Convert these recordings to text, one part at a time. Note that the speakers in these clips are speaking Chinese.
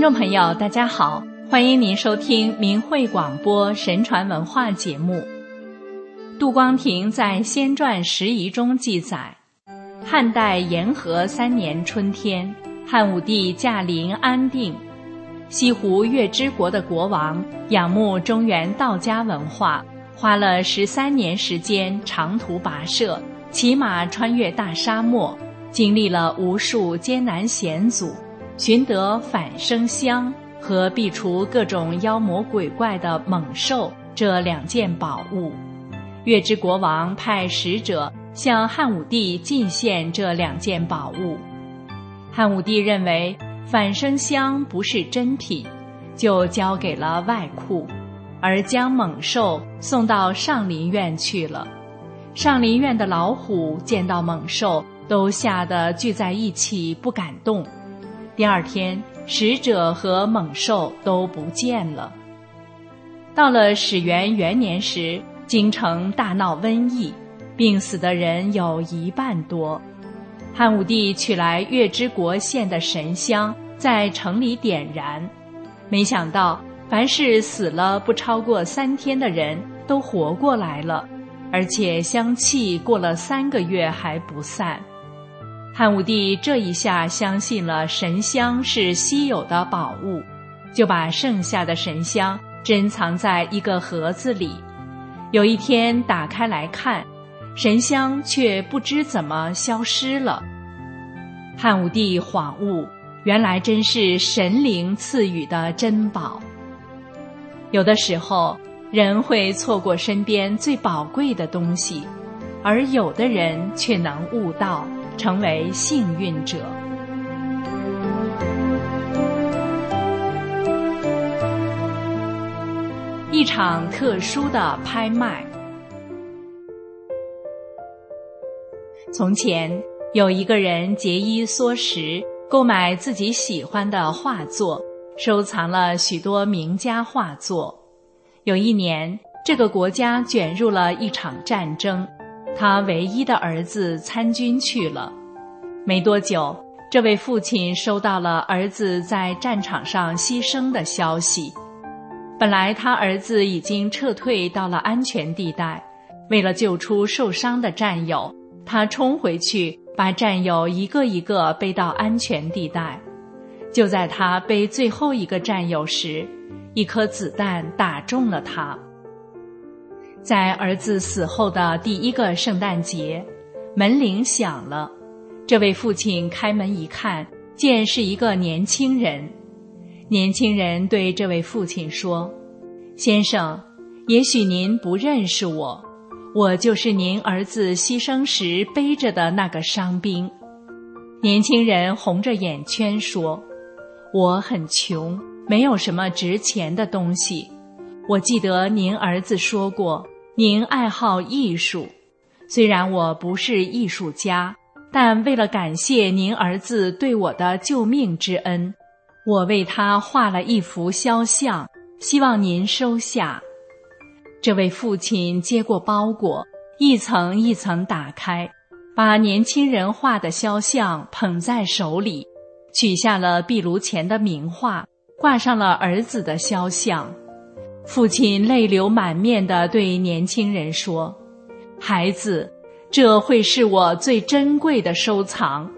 听众朋友，大家好，欢迎您收听明慧广播神传文化节目。杜光庭在《仙传拾遗》中记载，汉代延和三年春天，汉武帝驾临安定，西湖月之国的国王仰慕中原道家文化，花了十三年时间长途跋涉，骑马穿越大沙漠，经历了无数艰难险阻。寻得返生香和避除各种妖魔鬼怪的猛兽这两件宝物，月之国王派使者向汉武帝进献这两件宝物。汉武帝认为返生香不是真品，就交给了外库，而将猛兽送到上林苑去了。上林苑的老虎见到猛兽，都吓得聚在一起，不敢动。第二天，使者和猛兽都不见了。到了始元元年时，京城大闹瘟疫，病死的人有一半多。汉武帝取来月之国献的神香，在城里点燃，没想到，凡是死了不超过三天的人都活过来了，而且香气过了三个月还不散。汉武帝这一下相信了神香是稀有的宝物，就把剩下的神香珍藏在一个盒子里。有一天打开来看，神香却不知怎么消失了。汉武帝恍悟，原来真是神灵赐予的珍宝。有的时候，人会错过身边最宝贵的东西，而有的人却能悟到。成为幸运者。一场特殊的拍卖。从前有一个人节衣缩食，购买自己喜欢的画作，收藏了许多名家画作。有一年，这个国家卷入了一场战争。他唯一的儿子参军去了，没多久，这位父亲收到了儿子在战场上牺牲的消息。本来他儿子已经撤退到了安全地带，为了救出受伤的战友，他冲回去把战友一个一个背到安全地带。就在他背最后一个战友时，一颗子弹打中了他。在儿子死后的第一个圣诞节，门铃响了。这位父亲开门一看，见是一个年轻人。年轻人对这位父亲说：“先生，也许您不认识我，我就是您儿子牺牲时背着的那个伤兵。”年轻人红着眼圈说：“我很穷，没有什么值钱的东西。我记得您儿子说过。”您爱好艺术，虽然我不是艺术家，但为了感谢您儿子对我的救命之恩，我为他画了一幅肖像，希望您收下。这位父亲接过包裹，一层一层打开，把年轻人画的肖像捧在手里，取下了壁炉前的名画，挂上了儿子的肖像。父亲泪流满面地对年轻人说：“孩子，这会是我最珍贵的收藏。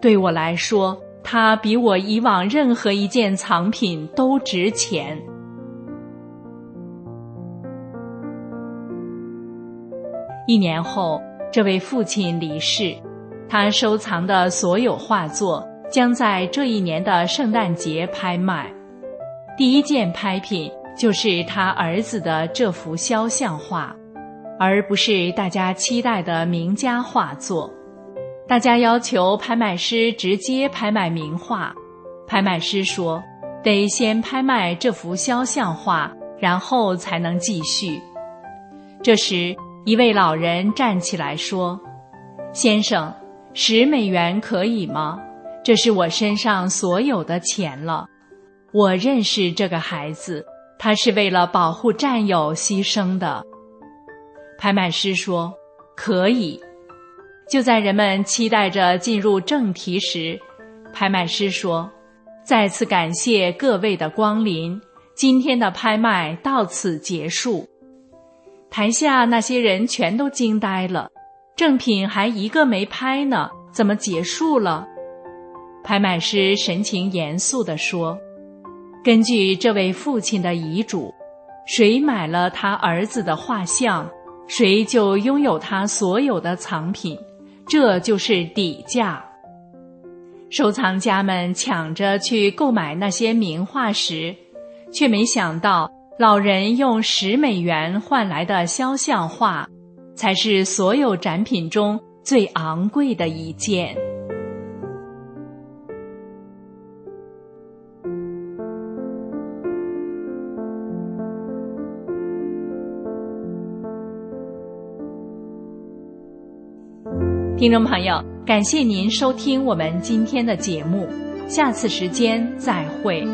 对我来说，它比我以往任何一件藏品都值钱。”一年后，这位父亲离世，他收藏的所有画作将在这一年的圣诞节拍卖。第一件拍品。就是他儿子的这幅肖像画，而不是大家期待的名家画作。大家要求拍卖师直接拍卖名画，拍卖师说得先拍卖这幅肖像画，然后才能继续。这时，一位老人站起来说：“先生，十美元可以吗？这是我身上所有的钱了。我认识这个孩子。”他是为了保护战友牺牲的。拍卖师说：“可以。”就在人们期待着进入正题时，拍卖师说：“再次感谢各位的光临，今天的拍卖到此结束。台下那些人全都惊呆了，正品还一个没拍呢，怎么结束了？拍卖师神情严肃地说：“根据这位父亲的遗嘱，谁买了他儿子的画像，谁就拥有他所有的藏品，这就是底价。”收藏家们抢着去购买那些名画时，却没想到老人用十美元换来的肖像画，才是所有展品中最昂贵的一件。听众朋友。感谢您收听我们今天的节目，下次时间再会。